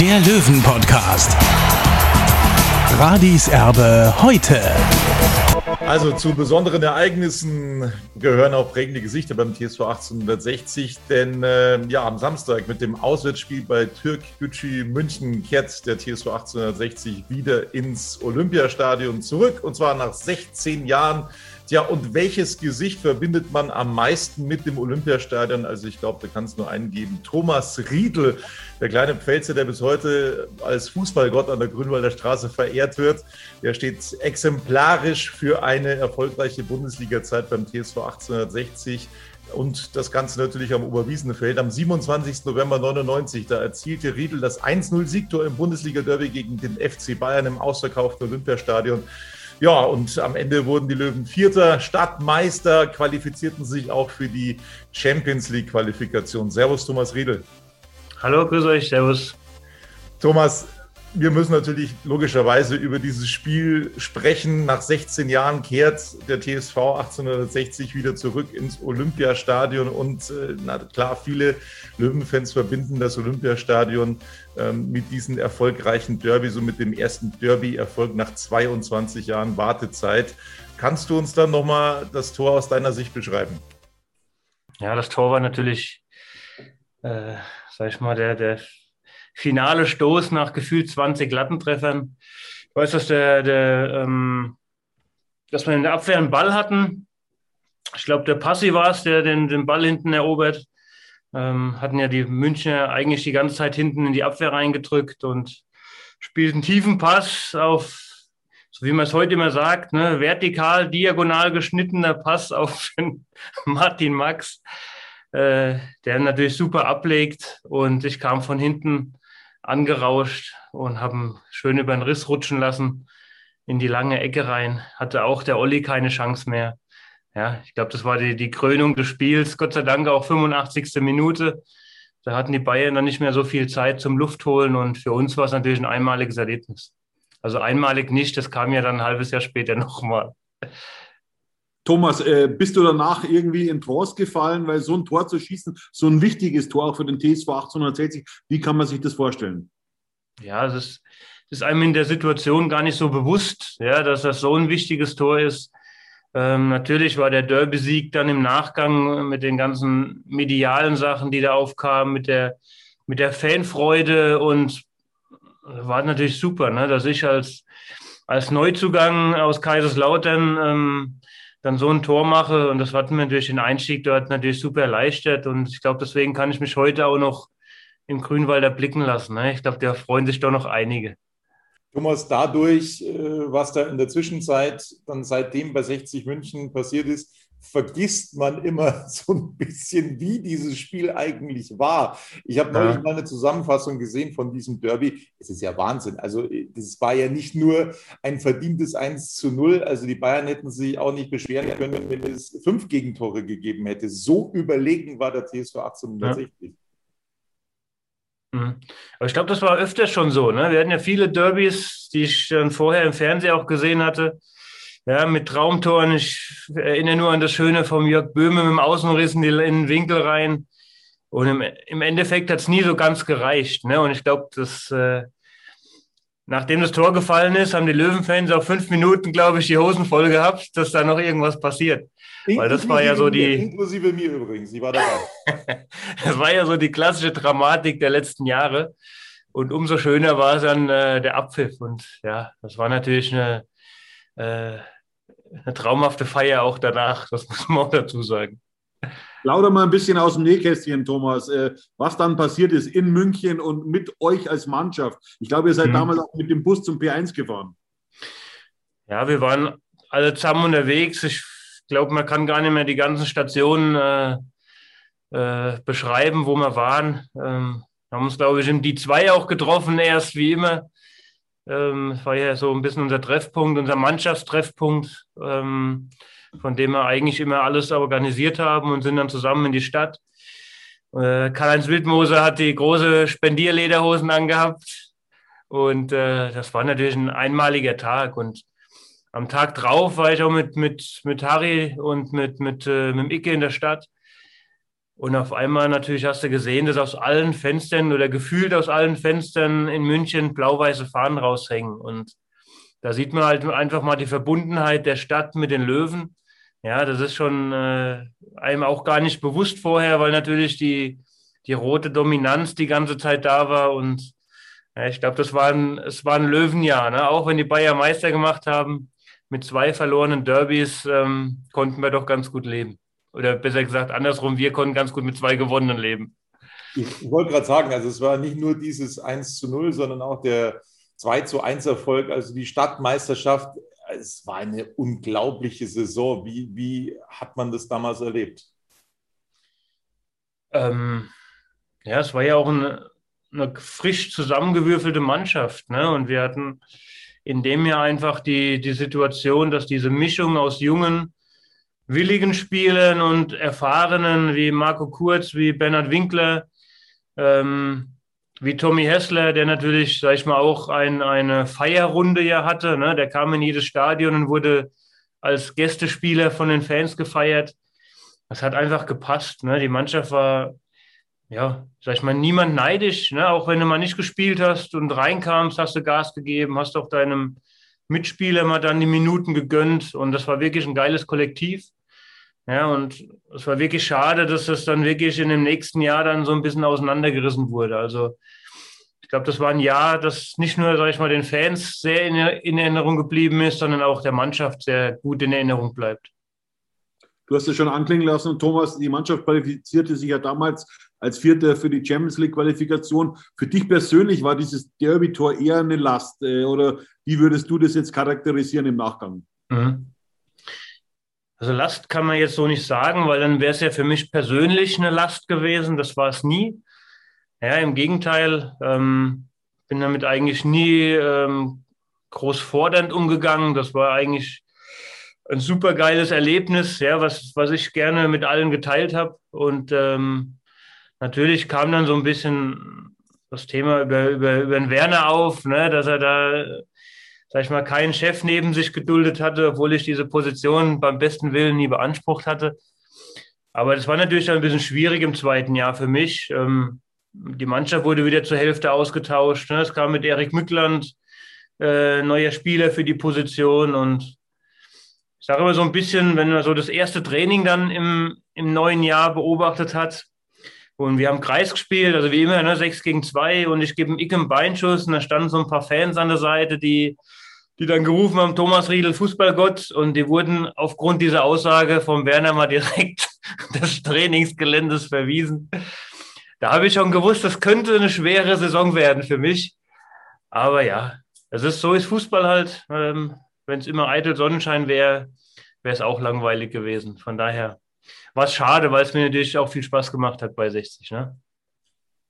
der Löwen-Podcast. Radis Erbe heute. Also zu besonderen Ereignissen gehören auch prägende Gesichter beim TSV 1860, denn äh, ja, am Samstag mit dem Auswärtsspiel bei Türk Gücü München kehrt der TSV 1860 wieder ins Olympiastadion zurück und zwar nach 16 Jahren. Tja, und welches Gesicht verbindet man am meisten mit dem Olympiastadion? Also ich glaube, da kann es nur einen geben. Thomas Riedl, der kleine Pfälzer, der bis heute als Fußballgott an der Grünwalder Straße verehrt wird. Der steht exemplarisch für eine erfolgreiche Bundesliga-Zeit beim TSV 1860. Und das Ganze natürlich am Oberwiesenfeld. Am 27. November 99, da erzielte Riedl das 1-0-Siegtor im Bundesliga-Derby gegen den FC Bayern im ausverkauften Olympiastadion. Ja, und am Ende wurden die Löwen Vierter, Stadtmeister, qualifizierten sich auch für die Champions League-Qualifikation. Servus, Thomas Riedel. Hallo, grüß euch, servus. Thomas, wir müssen natürlich logischerweise über dieses Spiel sprechen. Nach 16 Jahren kehrt der TSV 1860 wieder zurück ins Olympiastadion und äh, na klar, viele Löwenfans verbinden das Olympiastadion ähm, mit diesem erfolgreichen Derby, so mit dem ersten Derby-Erfolg nach 22 Jahren Wartezeit. Kannst du uns dann nochmal das Tor aus deiner Sicht beschreiben? Ja, das Tor war natürlich, äh, sag ich mal, der, der finale Stoß nach gefühlt 20 Lattentreffern. Ich weiß, dass, der, der, ähm, dass wir in der Abwehr einen Ball hatten. Ich glaube, der Passi war es, der den, den Ball hinten erobert. Ähm, hatten ja die Münchner eigentlich die ganze Zeit hinten in die Abwehr reingedrückt und spielten tiefen Pass auf, so wie man es heute immer sagt, ne, vertikal, diagonal geschnittener Pass auf Martin Max, äh, der natürlich super ablegt und ich kam von hinten angerauscht und haben schön über den Riss rutschen lassen in die lange Ecke rein. Hatte auch der Olli keine Chance mehr. Ja, ich glaube, das war die, die Krönung des Spiels. Gott sei Dank auch 85. Minute. Da hatten die Bayern dann nicht mehr so viel Zeit zum Luftholen und für uns war es natürlich ein einmaliges Erlebnis. Also einmalig nicht, das kam ja dann ein halbes Jahr später nochmal. Thomas, äh, bist du danach irgendwie in Trance gefallen, weil so ein Tor zu schießen, so ein wichtiges Tor auch für den TSV 1860, wie kann man sich das vorstellen? Ja, es ist, es ist einem in der Situation gar nicht so bewusst, ja, dass das so ein wichtiges Tor ist. Ähm, natürlich war der Derby-Sieg dann im Nachgang mit den ganzen medialen Sachen, die da aufkamen, mit der, mit der Fanfreude und war natürlich super, ne, dass ich als, als Neuzugang aus Kaiserslautern ähm, dann so ein Tor mache. Und das hat mir natürlich den Einstieg dort natürlich super erleichtert. Und ich glaube, deswegen kann ich mich heute auch noch im Grünwalder blicken lassen. Ne? Ich glaube, da freuen sich doch noch einige. Thomas, dadurch, äh, was da in der Zwischenzeit dann seitdem bei 60 München passiert ist, vergisst man immer so ein bisschen, wie dieses Spiel eigentlich war. Ich habe neulich ja. mal eine Zusammenfassung gesehen von diesem Derby. Es ist ja Wahnsinn. Also, das war ja nicht nur ein verdientes 1 zu 0. Also, die Bayern hätten sich auch nicht beschweren können, wenn es fünf Gegentore gegeben hätte. So überlegen war der TSV 1860. Ja. Mhm. Aber ich glaube, das war öfter schon so. Ne? Wir hatten ja viele Derbys, die ich dann vorher im Fernsehen auch gesehen hatte ja, mit Traumtoren. Ich erinnere nur an das Schöne vom Jörg Böhme mit dem Außenriss in, den Winkel rein. Und im, im Endeffekt hat es nie so ganz gereicht. Ne? Und ich glaube, dass äh, nachdem das Tor gefallen ist, haben die Löwenfans auch fünf Minuten, glaube ich, die Hosen voll gehabt, dass da noch irgendwas passiert. Inklusive Weil das war ja so die. Inklusive mir übrigens, ich war dabei. das war ja so die klassische Dramatik der letzten Jahre. Und umso schöner war dann äh, der Abpfiff. Und ja, das war natürlich eine, äh, eine traumhafte Feier auch danach, das muss man auch dazu sagen. Lauter mal ein bisschen aus dem Nähkästchen, Thomas, äh, was dann passiert ist in München und mit euch als Mannschaft. Ich glaube, ihr seid mhm. damals auch mit dem Bus zum P1 gefahren. Ja, wir waren alle zusammen unterwegs. Ich glaube, man kann gar nicht mehr die ganzen Stationen äh, äh, beschreiben, wo wir waren. Ähm, haben uns, glaube ich, in die zwei auch getroffen, erst wie immer. Ähm, war ja so ein bisschen unser Treffpunkt, unser Mannschaftstreffpunkt, ähm, von dem wir eigentlich immer alles organisiert haben und sind dann zusammen in die Stadt. Äh, Karl-Heinz Wildmoser hat die große Spendierlederhosen angehabt. Und äh, das war natürlich ein einmaliger Tag. Und am Tag drauf war ich auch mit, mit, mit Harry und mit, mit, äh, mit dem Icke in der Stadt und auf einmal natürlich hast du gesehen, dass aus allen Fenstern oder gefühlt aus allen Fenstern in München blau-weiße Fahnen raushängen. Und da sieht man halt einfach mal die Verbundenheit der Stadt mit den Löwen. Ja, das ist schon äh, einem auch gar nicht bewusst vorher, weil natürlich die, die rote Dominanz die ganze Zeit da war. Und ja, ich glaube, das war ein, es war ein Löwenjahr. Ne? Auch wenn die Bayer Meister gemacht haben, mit zwei verlorenen Derbys ähm, konnten wir doch ganz gut leben. Oder besser gesagt, andersrum, wir konnten ganz gut mit zwei gewonnenen leben. Ich wollte gerade sagen, also es war nicht nur dieses 1 zu 0, sondern auch der 2 zu 1 Erfolg, also die Stadtmeisterschaft. Es war eine unglaubliche Saison. Wie, wie hat man das damals erlebt? Ähm, ja, es war ja auch eine, eine frisch zusammengewürfelte Mannschaft. Ne? Und wir hatten in dem Jahr einfach die, die Situation, dass diese Mischung aus jungen, willigen Spielern und Erfahrenen wie Marco Kurz, wie Bernhard Winkler, ähm, wie Tommy Hessler, der natürlich, sag ich mal, auch ein, eine Feierrunde ja hatte. Ne? Der kam in jedes Stadion und wurde als Gästespieler von den Fans gefeiert. Das hat einfach gepasst. Ne? Die Mannschaft war, ja, sag ich mal, niemand neidisch. Ne? Auch wenn du mal nicht gespielt hast und reinkamst, hast du Gas gegeben, hast auch deinem Mitspieler mal dann die Minuten gegönnt. Und das war wirklich ein geiles Kollektiv. Ja, und es war wirklich schade, dass das dann wirklich in dem nächsten Jahr dann so ein bisschen auseinandergerissen wurde. Also ich glaube, das war ein Jahr, das nicht nur, sage ich mal, den Fans sehr in, in, Erinnerung geblieben ist, sondern auch der Mannschaft sehr gut in Erinnerung bleibt. Du hast es schon anklingen lassen, Thomas, die Mannschaft qualifizierte sich ja damals als Vierter für die Champions League-Qualifikation. Für dich persönlich war dieses Derby-Tor eher eine Last äh, oder wie würdest du das jetzt charakterisieren im Nachgang? Mhm. Also Last kann man jetzt so nicht sagen, weil dann wäre es ja für mich persönlich eine Last gewesen. Das war es nie. Ja, im Gegenteil, ähm, bin damit eigentlich nie ähm, groß fordernd umgegangen. Das war eigentlich ein super geiles Erlebnis, ja, was, was ich gerne mit allen geteilt habe. Und ähm, natürlich kam dann so ein bisschen das Thema über, über, über den Werner auf, ne, dass er da sag ich mal, keinen Chef neben sich geduldet hatte, obwohl ich diese Position beim besten Willen nie beansprucht hatte. Aber das war natürlich ein bisschen schwierig im zweiten Jahr für mich. Ähm, die Mannschaft wurde wieder zur Hälfte ausgetauscht. Ne? Es kam mit Erik Mückland, äh, neuer Spieler für die Position. Und ich sage immer so ein bisschen, wenn man so das erste Training dann im, im neuen Jahr beobachtet hat, und wir haben Kreis gespielt, also wie immer, ne, 6 gegen 2 und ich gebe einen Beinschuss und da standen so ein paar Fans an der Seite, die, die dann gerufen haben, Thomas Riedel, Fußballgott und die wurden aufgrund dieser Aussage vom Werner mal direkt des Trainingsgeländes verwiesen. Da habe ich schon gewusst, das könnte eine schwere Saison werden für mich. Aber ja, es ist so ist Fußball halt. Ähm, Wenn es immer eitel Sonnenschein wäre, wäre es auch langweilig gewesen. Von daher war es schade, weil es mir natürlich auch viel Spaß gemacht hat bei 60. Ne?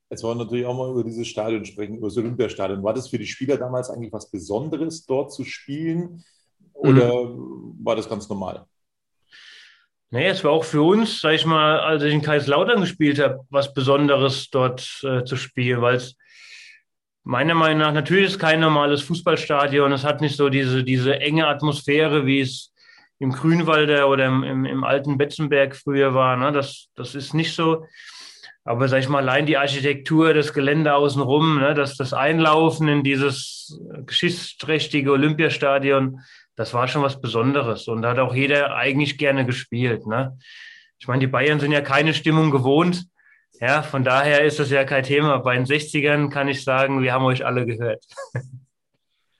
Jetzt wollen wir natürlich auch mal über dieses Stadion sprechen, über das Olympiastadion. War das für die Spieler damals eigentlich was Besonderes, dort zu spielen? Oder mhm. war das ganz normal? Nee, es war auch für uns, sag ich mal, als ich in Kaiserslautern gespielt habe, was Besonderes dort äh, zu spielen, weil es meiner Meinung nach natürlich ist kein normales Fußballstadion. Es hat nicht so diese, diese enge Atmosphäre, wie es im Grünwalder oder im, im, im alten Betzenberg früher war. Ne? Das, das ist nicht so. Aber sag ich mal, allein die Architektur, das Gelände außenrum, ne, das, das Einlaufen in dieses geschichtsträchtige Olympiastadion, das war schon was Besonderes. Und da hat auch jeder eigentlich gerne gespielt. Ne? Ich meine, die Bayern sind ja keine Stimmung gewohnt. Ja, von daher ist das ja kein Thema. Bei den 60ern kann ich sagen, wir haben euch alle gehört.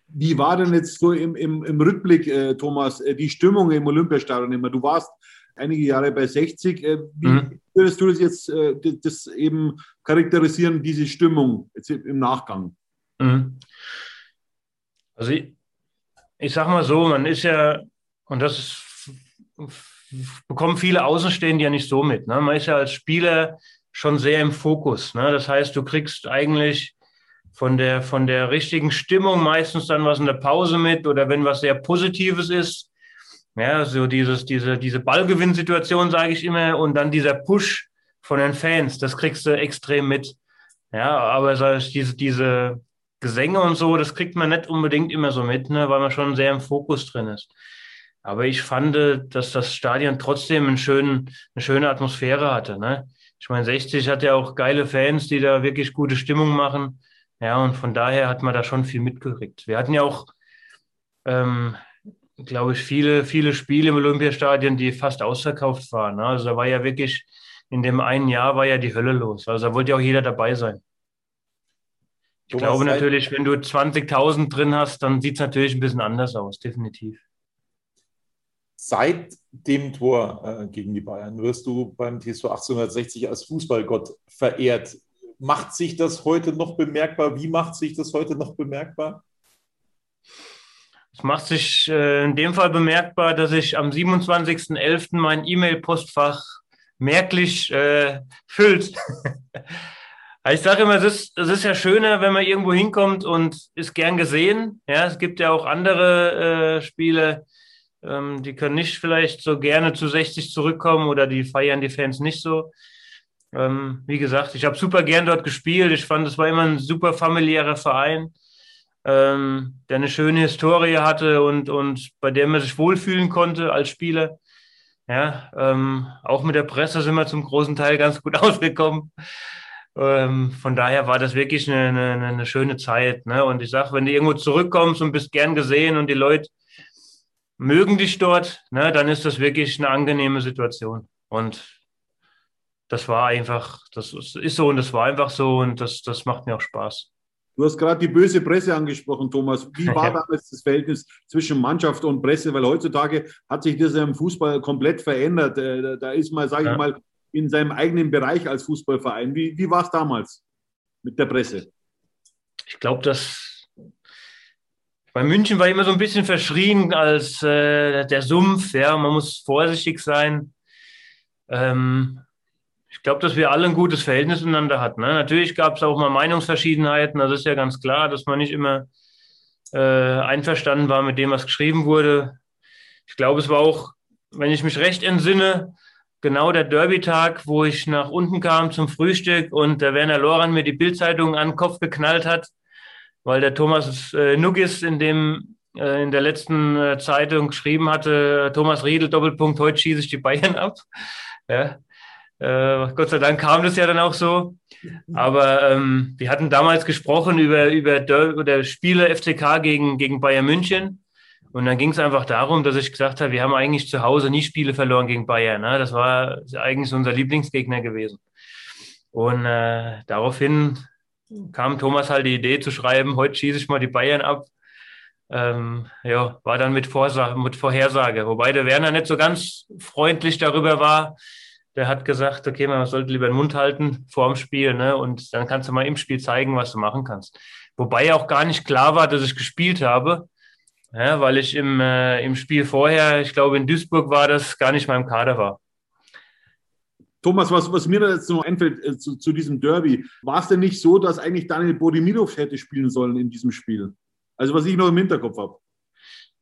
Wie war denn jetzt so im, im, im Rückblick, äh, Thomas, äh, die Stimmung im Olympiastadion immer? Du warst einige Jahre bei 60. Äh, wie mhm. würdest du das jetzt äh, das eben charakterisieren, diese Stimmung jetzt im Nachgang? Mhm. Also ich, ich sag mal so, man ist ja, und das ist, bekommen viele Außenstehende ja nicht so mit. Ne? Man ist ja als Spieler schon sehr im Fokus. Ne? Das heißt, du kriegst eigentlich von der, von der richtigen Stimmung meistens dann was in der Pause mit oder wenn was sehr Positives ist. Ja, so dieses, diese, diese Ballgewinnsituation, sage ich immer, und dann dieser Push von den Fans, das kriegst du extrem mit. Ja, aber so diese, diese Gesänge und so, das kriegt man nicht unbedingt immer so mit, ne, weil man schon sehr im Fokus drin ist. Aber ich fand, dass das Stadion trotzdem einen schönen, eine schöne Atmosphäre hatte. Ne? Ich meine, 60 hat ja auch geile Fans, die da wirklich gute Stimmung machen. Ja, und von daher hat man da schon viel mitgekriegt. Wir hatten ja auch, ähm, glaube ich, viele, viele Spiele im Olympiastadion, die fast ausverkauft waren. Ne? Also da war ja wirklich, in dem einen Jahr war ja die Hölle los. Also da wollte ja auch jeder dabei sein. Ich Thomas glaube natürlich, wenn du 20.000 drin hast, dann sieht es natürlich ein bisschen anders aus, definitiv. Seit dem Tor äh, gegen die Bayern wirst du beim TSV 1860 als Fußballgott verehrt. Macht sich das heute noch bemerkbar? Wie macht sich das heute noch bemerkbar? Es macht sich äh, in dem Fall bemerkbar, dass ich am 27.11. mein E-Mail-Postfach merklich äh, füllt. ich sage immer, es ist, es ist ja schöner, wenn man irgendwo hinkommt und ist gern gesehen. Ja, es gibt ja auch andere äh, Spiele, ähm, die können nicht vielleicht so gerne zu 60 zurückkommen oder die feiern die Fans nicht so. Ähm, wie gesagt, ich habe super gern dort gespielt. Ich fand, es war immer ein super familiärer Verein, ähm, der eine schöne Historie hatte und, und bei der man sich wohlfühlen konnte als Spieler. Ja, ähm, auch mit der Presse sind wir zum großen Teil ganz gut ausgekommen. Ähm, von daher war das wirklich eine, eine, eine schöne Zeit. Ne? Und ich sage, wenn du irgendwo zurückkommst und bist gern gesehen und die Leute mögen dich dort, ne, dann ist das wirklich eine angenehme Situation. Und das war einfach, das ist so und das war einfach so und das, das macht mir auch Spaß. Du hast gerade die böse Presse angesprochen, Thomas. Wie war damals das Verhältnis zwischen Mannschaft und Presse? Weil heutzutage hat sich das im Fußball komplett verändert. Äh, da ist man, sage ja. ich mal, in seinem eigenen Bereich als Fußballverein. Wie, wie war es damals mit der Presse? Ich glaube, dass bei München war immer so ein bisschen verschrien als äh, der Sumpf. Ja, man muss vorsichtig sein. Ähm, glaube, dass wir alle ein gutes Verhältnis miteinander hatten. Ne? Natürlich gab es auch mal Meinungsverschiedenheiten. Das ist ja ganz klar, dass man nicht immer äh, einverstanden war mit dem, was geschrieben wurde. Ich glaube, es war auch, wenn ich mich recht entsinne, genau der Derby-Tag, wo ich nach unten kam zum Frühstück und der Werner Loran mir die Bildzeitung an den Kopf geknallt hat, weil der Thomas äh, Nuggis in dem äh, in der letzten äh, Zeitung geschrieben hatte, Thomas Riedel, Doppelpunkt, heute schieße ich die Bayern ab. Ja, äh, Gott sei Dank kam das ja dann auch so. Aber ähm, wir hatten damals gesprochen über, über der Spiele FCK gegen, gegen Bayern München. Und dann ging es einfach darum, dass ich gesagt habe, wir haben eigentlich zu Hause nie Spiele verloren gegen Bayern. Ne? Das war eigentlich unser Lieblingsgegner gewesen. Und äh, daraufhin kam Thomas halt die Idee zu schreiben, heute schieße ich mal die Bayern ab. Ähm, ja, war dann mit, Vorsa mit Vorhersage. Wobei der Werner nicht so ganz freundlich darüber war, der hat gesagt, okay, man sollte lieber den Mund halten vor dem Spiel, ne? Und dann kannst du mal im Spiel zeigen, was du machen kannst. Wobei auch gar nicht klar war, dass ich gespielt habe, ja, weil ich im, äh, im Spiel vorher, ich glaube in Duisburg war das, gar nicht mal im Kader war. Thomas, was, was mir da jetzt noch einfällt äh, zu, zu, diesem Derby, war es denn nicht so, dass eigentlich Daniel Bodimilov hätte spielen sollen in diesem Spiel? Also was ich noch im Hinterkopf habe.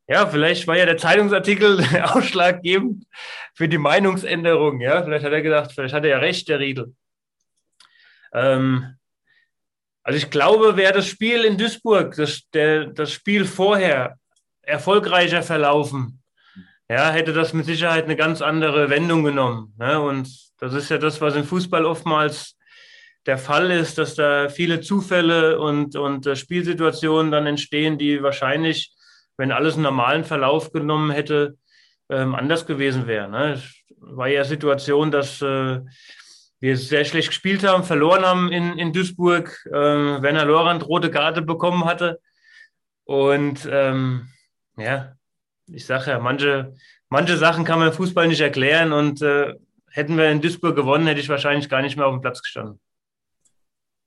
Ja, vielleicht war ja der Zeitungsartikel ausschlaggebend für die Meinungsänderung. Ja, vielleicht hat er gedacht, vielleicht hat er ja recht, der Riedel. Ähm, also ich glaube, wäre das Spiel in Duisburg, das, der, das Spiel vorher erfolgreicher verlaufen, ja, hätte das mit Sicherheit eine ganz andere Wendung genommen. Ne? Und das ist ja das, was im Fußball oftmals der Fall ist, dass da viele Zufälle und, und äh, Spielsituationen dann entstehen, die wahrscheinlich wenn alles einen normalen Verlauf genommen hätte, ähm, anders gewesen wäre. Ne? Es war ja Situation, dass äh, wir sehr schlecht gespielt haben, verloren haben in, in Duisburg, äh, Werner Lorand rote Karte bekommen hatte. Und ähm, ja, ich sage ja, manche, manche Sachen kann man im Fußball nicht erklären und äh, hätten wir in Duisburg gewonnen, hätte ich wahrscheinlich gar nicht mehr auf dem Platz gestanden.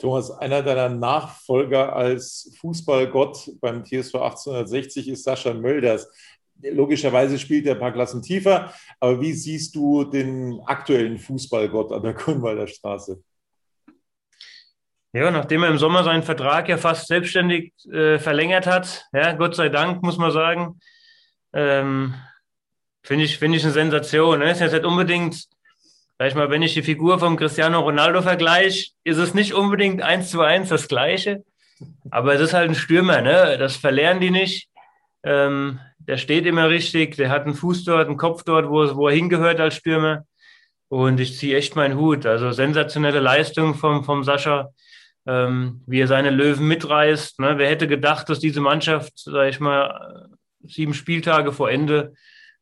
Thomas, einer deiner Nachfolger als Fußballgott beim TSV 1860 ist Sascha Mölders. Logischerweise spielt er ein paar Klassen tiefer, aber wie siehst du den aktuellen Fußballgott an der Grünwalder Straße? Ja, nachdem er im Sommer seinen Vertrag ja fast selbstständig äh, verlängert hat, ja, Gott sei Dank, muss man sagen, ähm, finde ich, find ich eine Sensation. Ne? Ist jetzt nicht unbedingt Sag mal, wenn ich die Figur vom Cristiano Ronaldo vergleiche, ist es nicht unbedingt eins zu eins das Gleiche. Aber es ist halt ein Stürmer, ne? Das verlernen die nicht. Ähm, der steht immer richtig, der hat einen Fuß dort, einen Kopf dort, wo, wo er hingehört als Stürmer. Und ich ziehe echt meinen Hut. Also sensationelle Leistung vom, vom Sascha, ähm, wie er seine Löwen mitreißt. Ne? Wer hätte gedacht, dass diese Mannschaft, sag ich mal, sieben Spieltage vor Ende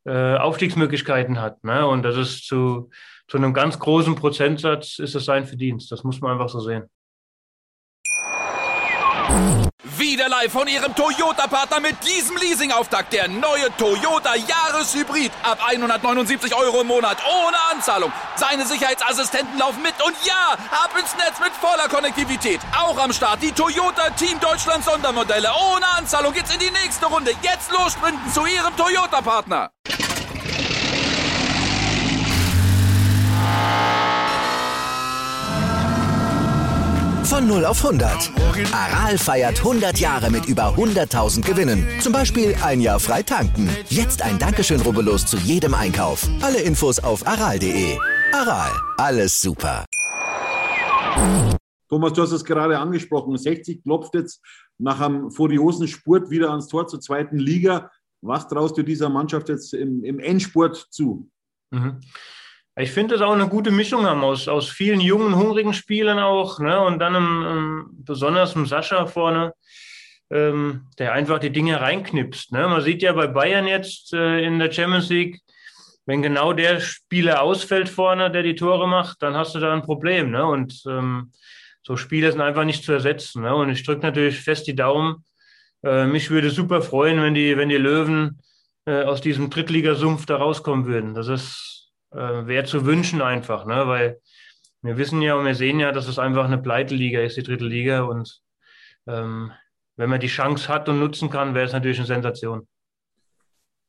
äh, Aufstiegsmöglichkeiten hat. Ne? Und das ist zu, zu einem ganz großen Prozentsatz ist es sein Verdienst. Das muss man einfach so sehen. Wieder live von Ihrem Toyota-Partner mit diesem Leasing-Auftakt. Der neue Toyota Jahreshybrid. Ab 179 Euro im Monat. Ohne Anzahlung. Seine Sicherheitsassistenten laufen mit. Und ja, ab ins Netz mit voller Konnektivität. Auch am Start die Toyota Team Deutschland Sondermodelle. Ohne Anzahlung geht's in die nächste Runde. Jetzt los zu Ihrem Toyota-Partner. Von 0 auf 100. Aral feiert 100 Jahre mit über 100.000 Gewinnen. Zum Beispiel ein Jahr frei tanken. Jetzt ein Dankeschön, rubbellos zu jedem Einkauf. Alle Infos auf aral.de. Aral, alles super. Thomas, du hast es gerade angesprochen. 60 klopft jetzt nach einem furiosen Spurt wieder ans Tor zur zweiten Liga. Was traust du dieser Mannschaft jetzt im, im Endspurt zu? Mhm. Ich finde es auch eine gute Mischung haben aus, aus vielen jungen, hungrigen Spielern auch, ne? Und dann im, im, besonders im Sascha vorne, ähm, der einfach die Dinge reinknipst. Ne? Man sieht ja bei Bayern jetzt äh, in der Champions League, wenn genau der Spieler ausfällt vorne, der die Tore macht, dann hast du da ein Problem. Ne? Und ähm, so Spieler sind einfach nicht zu ersetzen. Ne? Und ich drücke natürlich fest die Daumen. Äh, mich würde super freuen, wenn die, wenn die Löwen äh, aus diesem Drittligasumpf da rauskommen würden. Das ist äh, wäre zu wünschen einfach, ne? weil wir wissen ja und wir sehen ja, dass es einfach eine Pleiteliga ist, die dritte Liga. Und ähm, wenn man die Chance hat und nutzen kann, wäre es natürlich eine Sensation.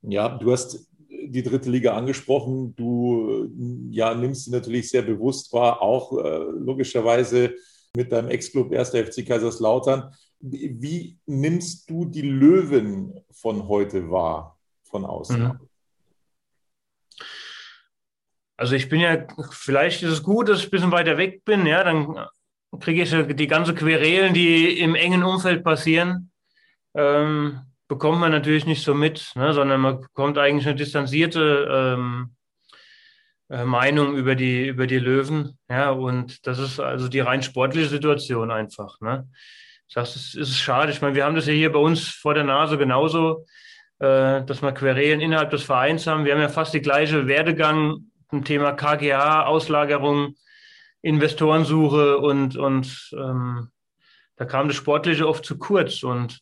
Ja, du hast die dritte Liga angesprochen. Du ja, nimmst sie natürlich sehr bewusst wahr, auch äh, logischerweise mit deinem Ex-Club 1. FC Kaiserslautern. Wie nimmst du die Löwen von heute wahr, von außen? Mhm. Also ich bin ja, vielleicht ist es gut, dass ich ein bisschen weiter weg bin, ja, dann kriege ich die ganze Querelen, die im engen Umfeld passieren, ähm, bekommt man natürlich nicht so mit, ne, sondern man bekommt eigentlich eine distanzierte ähm, äh, Meinung über die, über die Löwen. Ja, und das ist also die rein sportliche Situation einfach. Ne. Ich sage, es ist schade. Ich meine, wir haben das ja hier bei uns vor der Nase genauso, äh, dass wir Querelen innerhalb des Vereins haben. Wir haben ja fast die gleiche Werdegang zum Thema KGA, Auslagerung, Investorensuche und, und ähm, da kam das Sportliche oft zu kurz und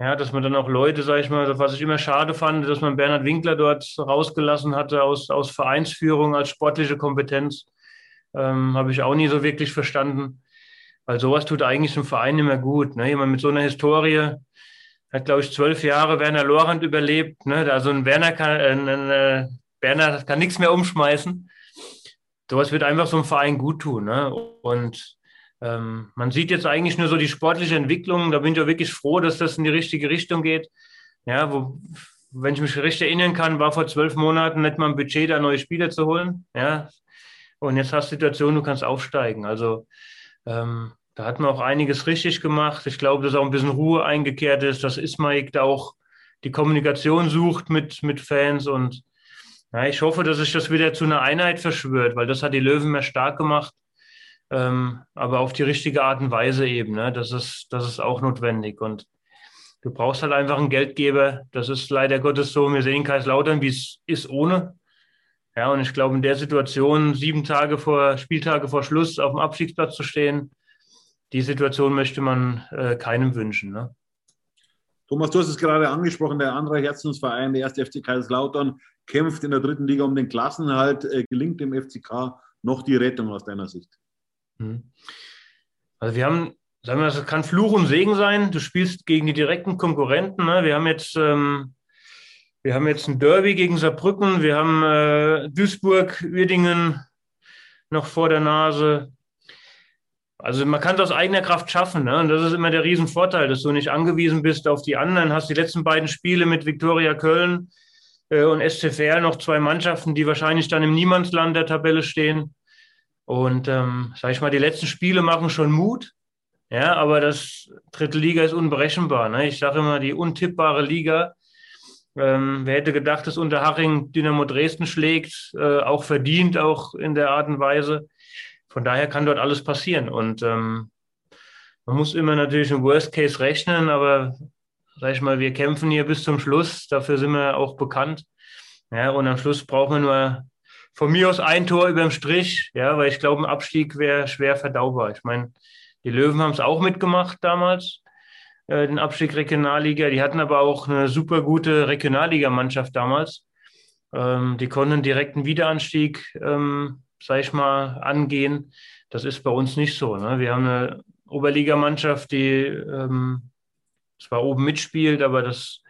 ja, dass man dann auch Leute, sage ich mal, was ich immer schade fand, dass man Bernhard Winkler dort rausgelassen hatte aus, aus Vereinsführung als sportliche Kompetenz, ähm, habe ich auch nie so wirklich verstanden, weil sowas tut eigentlich einem Verein immer gut. Ne? Jemand mit so einer Historie hat, glaube ich, zwölf Jahre Werner Lorand überlebt. Ne? Also ein Werner kann, äh, ein, ein, Berner kann nichts mehr umschmeißen. Sowas wird einfach so einem Verein gut tun. Ne? Und ähm, man sieht jetzt eigentlich nur so die sportliche Entwicklung. Da bin ich auch wirklich froh, dass das in die richtige Richtung geht. Ja, wo, wenn ich mich recht erinnern kann, war vor zwölf Monaten nicht mal ein Budget, da neue Spieler zu holen. Ja, und jetzt hast du Situation, du kannst aufsteigen. Also ähm, da hat man auch einiges richtig gemacht. Ich glaube, dass auch ein bisschen Ruhe eingekehrt ist, dass Ismaik da auch die Kommunikation sucht mit, mit Fans und ja, ich hoffe, dass sich das wieder zu einer Einheit verschwört, weil das hat die Löwen mehr stark gemacht. Ähm, aber auf die richtige Art und Weise eben. Ne? Das, ist, das ist auch notwendig. Und du brauchst halt einfach einen Geldgeber. Das ist leider Gottes so. Wir sehen Kaiserslautern, wie es ist ohne. Ja, und ich glaube, in der Situation, sieben Tage vor, Spieltage vor Schluss auf dem Abstiegsplatz zu stehen, die Situation möchte man äh, keinem wünschen. Ne? Thomas, du hast es gerade angesprochen, der andere Herzensverein, der erste FC Kaiserslautern, kämpft in der dritten Liga um den Klassenhalt. Äh, gelingt dem FCK noch die Rettung aus deiner Sicht? Mhm. Also wir haben, sagen wir, das kann Fluch und Segen sein. Du spielst gegen die direkten Konkurrenten. Ne? Wir haben jetzt ähm, wir haben jetzt ein Derby gegen Saarbrücken, wir haben äh, Duisburg, Uerdingen noch vor der Nase. Also man kann es aus eigener Kraft schaffen. Ne? Und das ist immer der Riesenvorteil, dass du nicht angewiesen bist auf die anderen. Hast die letzten beiden Spiele mit Viktoria Köln und SCFR noch zwei Mannschaften, die wahrscheinlich dann im Niemandsland der Tabelle stehen. Und ähm, sag ich mal, die letzten Spiele machen schon Mut. Ja, aber das dritte Liga ist unberechenbar. Ne? Ich sage immer, die untippbare Liga ähm, wer hätte gedacht, dass Unterhaching Dynamo Dresden schlägt, äh, auch verdient, auch in der Art und Weise. Von daher kann dort alles passieren. Und ähm, man muss immer natürlich im Worst Case rechnen, aber sag ich mal, wir kämpfen hier bis zum Schluss. Dafür sind wir auch bekannt. Ja, und am Schluss brauchen wir nur von mir aus ein Tor über dem Strich, ja, weil ich glaube, ein Abstieg wäre schwer verdaubar. Ich meine, die Löwen haben es auch mitgemacht damals. Äh, den Abstieg Regionalliga. Die hatten aber auch eine super gute Regionalligamannschaft damals. Ähm, die konnten direkt einen Wiederanstieg, ähm, sag ich mal, angehen. Das ist bei uns nicht so. Ne? Wir haben eine Oberligamannschaft, die ähm, zwar oben mitspielt, aber das,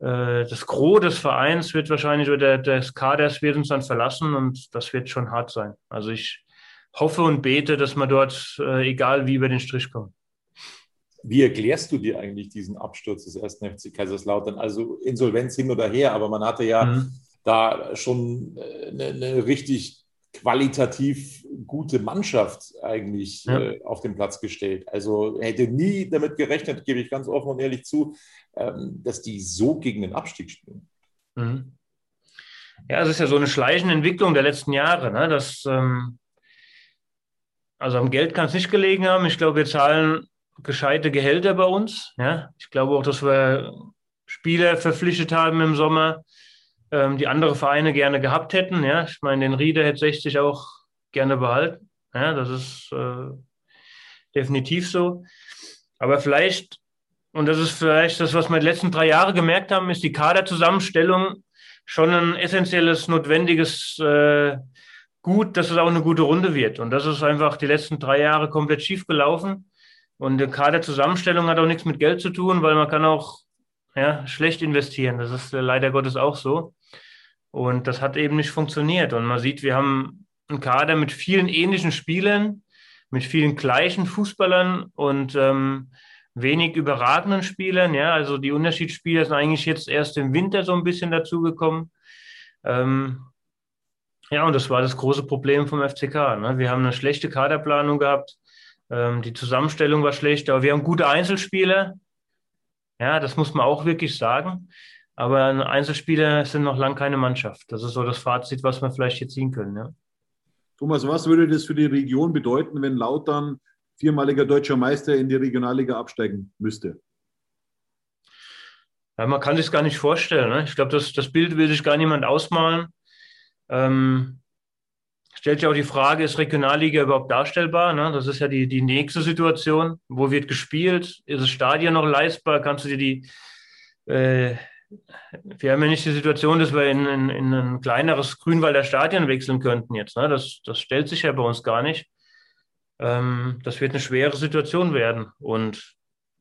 äh, das Gros des Vereins wird wahrscheinlich oder des Kaders wird uns dann verlassen und das wird schon hart sein. Also ich hoffe und bete, dass wir dort, äh, egal wie, über den Strich kommen. Wie erklärst du dir eigentlich diesen Absturz des ersten FC Kaiserslautern? Also Insolvenz hin oder her, aber man hatte ja mhm. da schon eine, äh, eine, richtig qualitativ gute Mannschaft eigentlich ja. äh, auf den Platz gestellt. Also hätte nie damit gerechnet, gebe ich ganz offen und ehrlich zu, ähm, dass die so gegen den Abstieg spielen. Mhm. Ja, es ist ja so eine schleichende Entwicklung der letzten Jahre. Ne? Das, ähm, also am Geld kann es nicht gelegen haben. Ich glaube, wir zahlen gescheite Gehälter bei uns. Ja? Ich glaube auch, dass wir Spieler verpflichtet haben im Sommer, ähm, die andere Vereine gerne gehabt hätten. Ja? Ich meine, den Rieder hätte 60 auch gerne behalten. Ja? Das ist äh, definitiv so. Aber vielleicht, und das ist vielleicht das, was wir die letzten drei Jahre gemerkt haben, ist die Kaderzusammenstellung schon ein essentielles, notwendiges äh, Gut, dass es auch eine gute Runde wird. Und das ist einfach die letzten drei Jahre komplett schief gelaufen. Und gerade Zusammenstellung hat auch nichts mit Geld zu tun, weil man kann auch ja, schlecht investieren. Das ist leider Gottes auch so. Und das hat eben nicht funktioniert. Und man sieht, wir haben einen Kader mit vielen ähnlichen Spielern, mit vielen gleichen Fußballern und ähm, wenig überragenden Spielern. Ja, also die Unterschiedsspieler sind eigentlich jetzt erst im Winter so ein bisschen dazugekommen. Ähm, ja, und das war das große Problem vom FCK. Ne? Wir haben eine schlechte Kaderplanung gehabt. Ähm, die Zusammenstellung war schlecht, aber wir haben gute Einzelspieler. Ja, das muss man auch wirklich sagen. Aber Einzelspieler sind noch lange keine Mannschaft. Das ist so das Fazit, was wir vielleicht jetzt ziehen können. Ja. Thomas, was würde das für die Region bedeuten, wenn Lautern viermaliger deutscher Meister in die Regionalliga absteigen müsste? Ja, man kann sich gar nicht vorstellen. Ne? Ich glaube, das, das Bild will sich gar niemand ausmalen. Ähm, stellt sich auch die Frage, ist Regionalliga überhaupt darstellbar? Ne? Das ist ja die, die nächste Situation. Wo wird gespielt? Ist das Stadion noch leistbar? Kannst du dir die... Äh, wir haben ja nicht die Situation, dass wir in, in, in ein kleineres Grünwalder Stadion wechseln könnten jetzt. Ne? Das, das stellt sich ja bei uns gar nicht. Ähm, das wird eine schwere Situation werden. Und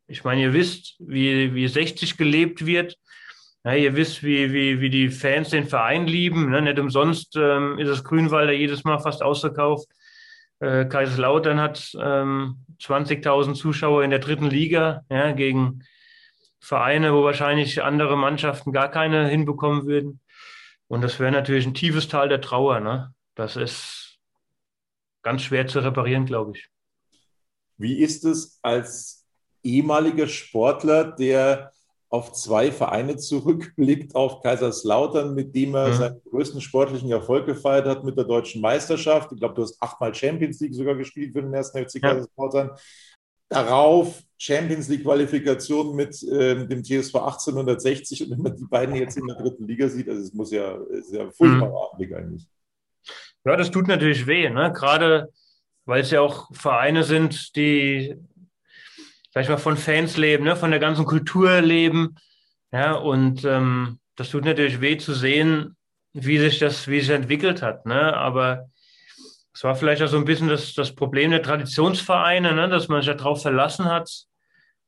ich meine, ihr wisst, wie, wie 60 gelebt wird ja, ihr wisst, wie, wie, wie die Fans den Verein lieben. Ne? Nicht umsonst ähm, ist das Grünwalder jedes Mal fast ausverkauft. Äh, Kaiserslautern hat ähm, 20.000 Zuschauer in der dritten Liga ja, gegen Vereine, wo wahrscheinlich andere Mannschaften gar keine hinbekommen würden. Und das wäre natürlich ein tiefes Tal der Trauer. Ne? Das ist ganz schwer zu reparieren, glaube ich. Wie ist es als ehemaliger Sportler, der auf zwei Vereine zurückblickt, auf Kaiserslautern, mit dem er mhm. seinen größten sportlichen Erfolg gefeiert hat mit der deutschen Meisterschaft. Ich glaube, du hast achtmal Champions League sogar gespielt für den ersten FC Kaiserslautern. Ja. Darauf Champions League Qualifikation mit äh, dem TSV 1860 und wenn man die beiden jetzt in der dritten Liga sieht, also es muss ja, ist ja furchtbarer mhm. Anblick eigentlich. Ja, das tut natürlich weh, ne? gerade weil es ja auch Vereine sind, die, sag ich mal, von Fans leben, ne? von der ganzen Kultur leben. Ja, und ähm, das tut natürlich weh zu sehen, wie sich das, wie sich entwickelt hat. Ne? Aber es war vielleicht auch so ein bisschen das, das Problem der Traditionsvereine, ne? dass man sich darauf verlassen hat,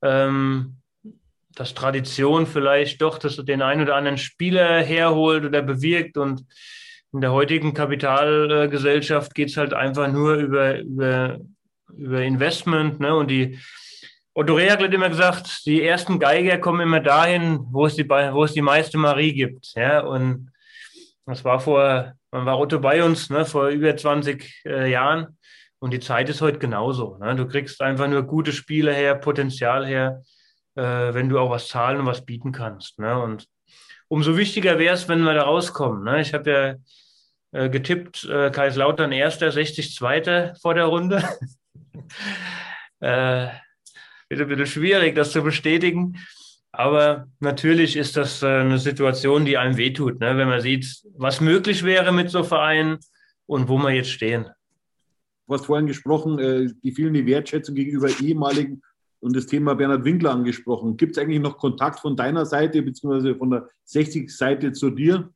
ähm, dass Tradition vielleicht doch dass den einen oder anderen Spieler herholt oder bewirkt und in der heutigen Kapitalgesellschaft geht es halt einfach nur über, über, über Investment. Ne? Und die Otto Rehag hat immer gesagt, die ersten Geiger kommen immer dahin, wo es die, wo es die meiste Marie gibt. Ja? Und das war vor, man war Otto bei uns, ne? vor über 20 äh, Jahren. Und die Zeit ist heute genauso. Ne? Du kriegst einfach nur gute Spiele her, Potenzial her, äh, wenn du auch was zahlen und was bieten kannst. Ne? Und umso wichtiger wäre es, wenn wir da rauskommen. Ne? Ich habe ja äh, getippt, äh, Kaiserslautern erster, 60 zweiter vor der Runde. äh, wird ein bisschen schwierig, das zu bestätigen. Aber natürlich ist das äh, eine Situation, die einem wehtut, ne? wenn man sieht, was möglich wäre mit so Vereinen und wo wir jetzt stehen. Du hast vorhin gesprochen, äh, die fehlende Wertschätzung gegenüber ehemaligen und das Thema Bernhard Winkler angesprochen. Gibt es eigentlich noch Kontakt von deiner Seite beziehungsweise von der 60-Seite zu dir?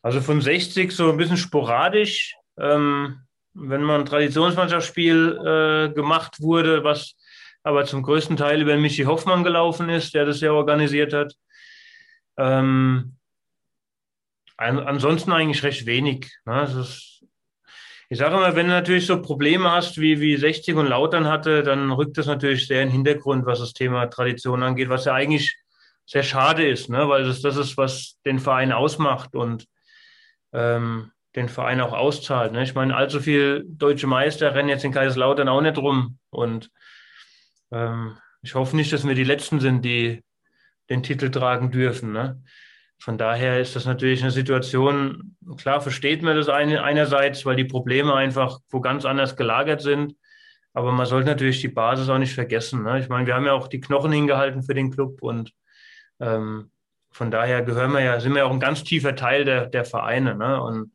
Also von 60 so ein bisschen sporadisch. Ähm, wenn man Traditionsmannschaftsspiel äh, gemacht wurde, was aber zum größten Teil über Michi Hoffmann gelaufen ist, der das ja organisiert hat. Ähm, an, ansonsten eigentlich recht wenig. Ne? Ist, ich sage immer, wenn du natürlich so Probleme hast, wie, wie 60 und Lautern hatte, dann rückt das natürlich sehr in den Hintergrund, was das Thema Tradition angeht, was ja eigentlich sehr schade ist, ne? weil das, das ist, was den Verein ausmacht. Und ähm, den Verein auch auszahlt. Ne? Ich meine, allzu viele deutsche Meister rennen jetzt in Kaiserslautern auch nicht rum. Und ähm, ich hoffe nicht, dass wir die Letzten sind, die den Titel tragen dürfen. Ne? Von daher ist das natürlich eine Situation, klar versteht man das eine, einerseits, weil die Probleme einfach wo ganz anders gelagert sind. Aber man sollte natürlich die Basis auch nicht vergessen. Ne? Ich meine, wir haben ja auch die Knochen hingehalten für den Club und ähm, von daher gehören wir ja, sind wir ja auch ein ganz tiefer Teil der, der Vereine ne? und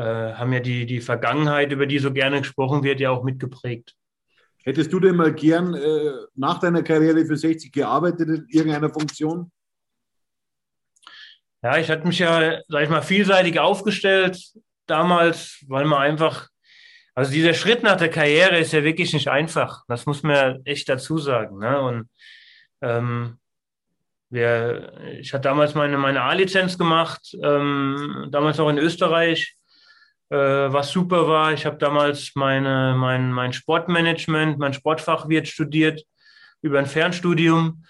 haben ja die, die Vergangenheit, über die so gerne gesprochen wird, ja auch mitgeprägt. Hättest du denn mal gern äh, nach deiner Karriere für 60 gearbeitet in irgendeiner Funktion? Ja, ich hatte mich ja, sag ich mal, vielseitig aufgestellt damals, weil man einfach, also dieser Schritt nach der Karriere ist ja wirklich nicht einfach. Das muss man echt dazu sagen. Ne? Und ähm, wir, ich hatte damals meine, meine A-Lizenz gemacht, ähm, damals auch in Österreich, äh, was super war. Ich habe damals meine, mein, mein Sportmanagement, mein Sportfachwirt studiert über ein Fernstudium.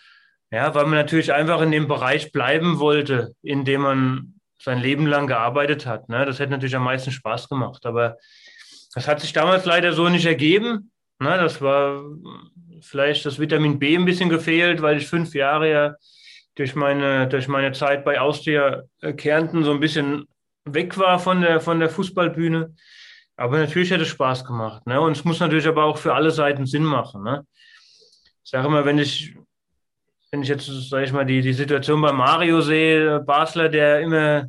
Ja, weil man natürlich einfach in dem Bereich bleiben wollte, in dem man sein Leben lang gearbeitet hat. Ne? Das hätte natürlich am meisten Spaß gemacht. Aber das hat sich damals leider so nicht ergeben. Ne? Das war vielleicht das Vitamin B ein bisschen gefehlt, weil ich fünf Jahre ja durch meine, durch meine Zeit bei Austria äh, Kärnten so ein bisschen weg war von der, von der Fußballbühne. Aber natürlich hat es Spaß gemacht. Ne? Und es muss natürlich aber auch für alle Seiten Sinn machen. Ne? Ich sage immer, wenn ich, wenn ich jetzt, sage ich mal, die, die Situation bei Mario sehe, Basler, der immer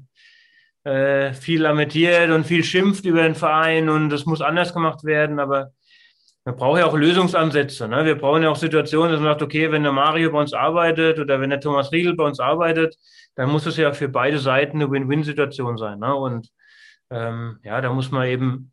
äh, viel lamentiert und viel schimpft über den Verein und das muss anders gemacht werden, aber wir brauchen ja auch Lösungsansätze. Ne? Wir brauchen ja auch Situationen, dass man sagt, okay, wenn der Mario bei uns arbeitet oder wenn der Thomas Riegel bei uns arbeitet, dann muss es ja für beide Seiten eine Win-Win-Situation sein. Ne? Und ähm, ja, da muss man eben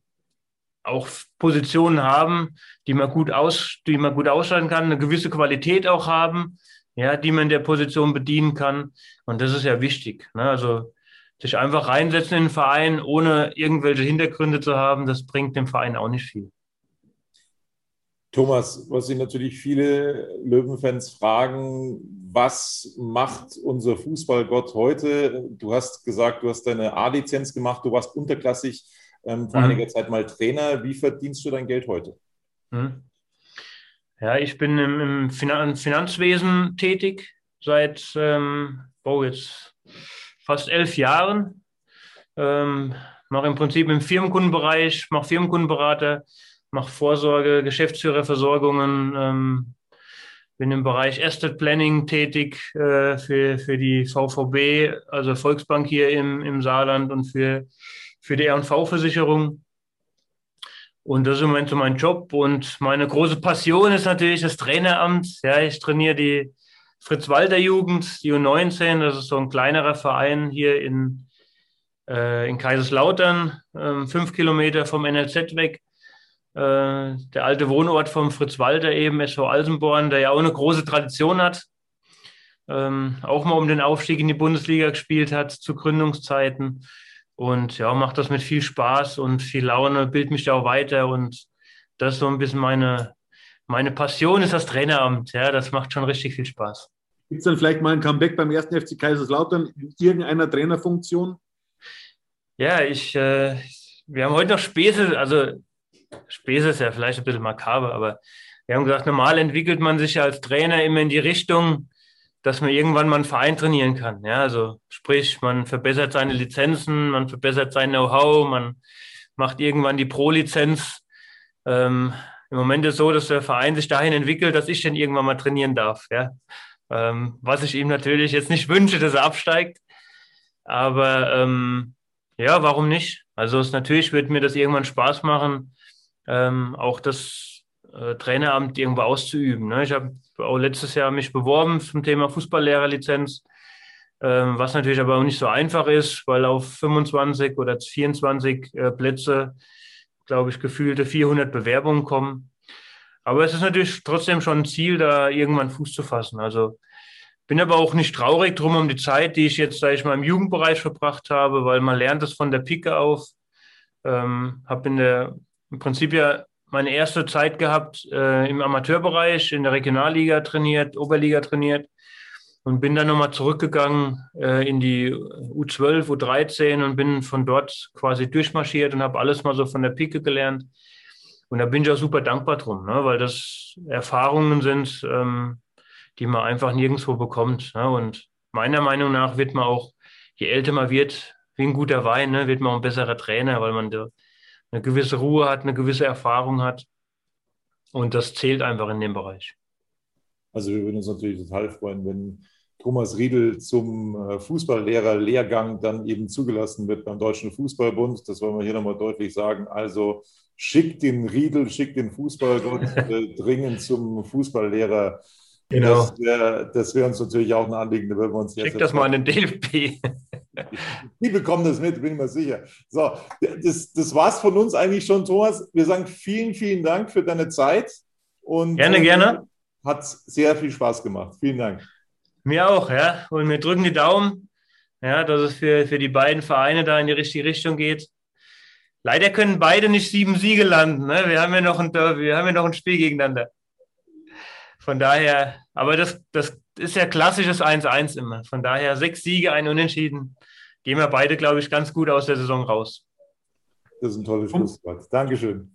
auch Positionen haben, die man gut aus, die man gut ausschalten kann, eine gewisse Qualität auch haben, ja, die man in der Position bedienen kann. Und das ist ja wichtig. Ne? Also sich einfach reinsetzen in den Verein, ohne irgendwelche Hintergründe zu haben, das bringt dem Verein auch nicht viel. Thomas, was sich natürlich viele Löwenfans fragen, was macht unser Fußballgott heute? Du hast gesagt, du hast deine A-Lizenz gemacht, du warst unterklassig, ähm, vor mhm. einiger Zeit mal Trainer. Wie verdienst du dein Geld heute? Mhm. Ja, ich bin im, im Finan Finanzwesen tätig seit ähm, oh, jetzt fast elf Jahren. Ähm, mache im Prinzip im Firmenkundenbereich, mache Firmenkundenberater mache Vorsorge, Geschäftsführerversorgungen, ähm, bin im Bereich Asset Planning tätig äh, für, für die VVB, also Volksbank hier im, im Saarland und für, für die R&V-Versicherung. Und das ist im Moment so mein Job. Und meine große Passion ist natürlich das Traineramt. Ja, ich trainiere die Fritz-Walter-Jugend, die U19. Das ist so ein kleinerer Verein hier in, äh, in Kaiserslautern, äh, fünf Kilometer vom NLZ weg. Äh, der alte Wohnort vom Fritz Walter eben, SV Alsenborn, der ja auch eine große Tradition hat. Ähm, auch mal um den Aufstieg in die Bundesliga gespielt hat zu Gründungszeiten. Und ja, macht das mit viel Spaß und viel Laune, bildet mich da auch weiter. Und das ist so ein bisschen meine, meine Passion, ist das Traineramt. Ja, das macht schon richtig viel Spaß. Gibt es dann vielleicht mal ein Comeback beim ersten FC Kaiserslautern in irgendeiner Trainerfunktion? Ja, ich, äh, wir haben heute noch Späße, also Späße ist ja vielleicht ein bisschen makaber, aber wir haben gesagt, normal entwickelt man sich ja als Trainer immer in die Richtung, dass man irgendwann mal einen Verein trainieren kann. Ja, also sprich, man verbessert seine Lizenzen, man verbessert sein Know-how, man macht irgendwann die Pro-Lizenz. Ähm, Im Moment ist es so, dass der Verein sich dahin entwickelt, dass ich dann irgendwann mal trainieren darf. Ja, ähm, was ich ihm natürlich jetzt nicht wünsche, dass er absteigt. Aber ähm, ja, warum nicht? Also es natürlich wird mir das irgendwann Spaß machen, ähm, auch das äh, Traineramt irgendwo auszuüben. Ne? Ich habe auch letztes Jahr mich beworben zum Thema Fußballlehrerlizenz, ähm, was natürlich aber auch nicht so einfach ist, weil auf 25 oder 24 äh, Plätze, glaube ich, gefühlte 400 Bewerbungen kommen. Aber es ist natürlich trotzdem schon ein Ziel, da irgendwann Fuß zu fassen. Also bin aber auch nicht traurig drum um die Zeit, die ich jetzt, sage ich mal, im Jugendbereich verbracht habe, weil man lernt es von der Pike auf. Ähm, habe in der im Prinzip ja meine erste Zeit gehabt äh, im Amateurbereich, in der Regionalliga trainiert, Oberliga trainiert und bin dann nochmal zurückgegangen äh, in die U12, U13 und bin von dort quasi durchmarschiert und habe alles mal so von der Pike gelernt. Und da bin ich auch super dankbar drum, ne, weil das Erfahrungen sind, ähm, die man einfach nirgendwo bekommt. Ne? Und meiner Meinung nach wird man auch, je älter man wird, wie ein guter Wein, ne, wird man auch ein besserer Trainer, weil man eine gewisse Ruhe hat, eine gewisse Erfahrung hat. Und das zählt einfach in dem Bereich. Also wir würden uns natürlich total freuen, wenn Thomas Riedel zum äh, Fußballlehrer-Lehrgang dann eben zugelassen wird beim Deutschen Fußballbund. Das wollen wir hier nochmal deutlich sagen. Also schickt den Riedel, schickt den Fußballgott äh, dringend zum Fußballlehrer Genau. Das wäre wär uns natürlich auch ein Anliegen. Da wir uns Schick das mal an den DFB. Die bekommen das mit, bin ich mir sicher. So, das, das war's von uns eigentlich schon, Thomas. Wir sagen vielen, vielen Dank für deine Zeit. Und gerne, gerne. Hat sehr viel Spaß gemacht. Vielen Dank. Mir auch, ja. Und wir drücken die Daumen, ja, dass es für, für die beiden Vereine da in die richtige Richtung geht. Leider können beide nicht sieben Siege landen. Ne? Wir haben ja noch ein Derby, wir haben ja noch ein Spiel gegeneinander. Von daher, aber das, das ist ja klassisches 1-1 immer. Von daher sechs Siege, ein Unentschieden. Gehen wir beide, glaube ich, ganz gut aus der Saison raus. Das ist ein tolles Schlusswort. Dankeschön.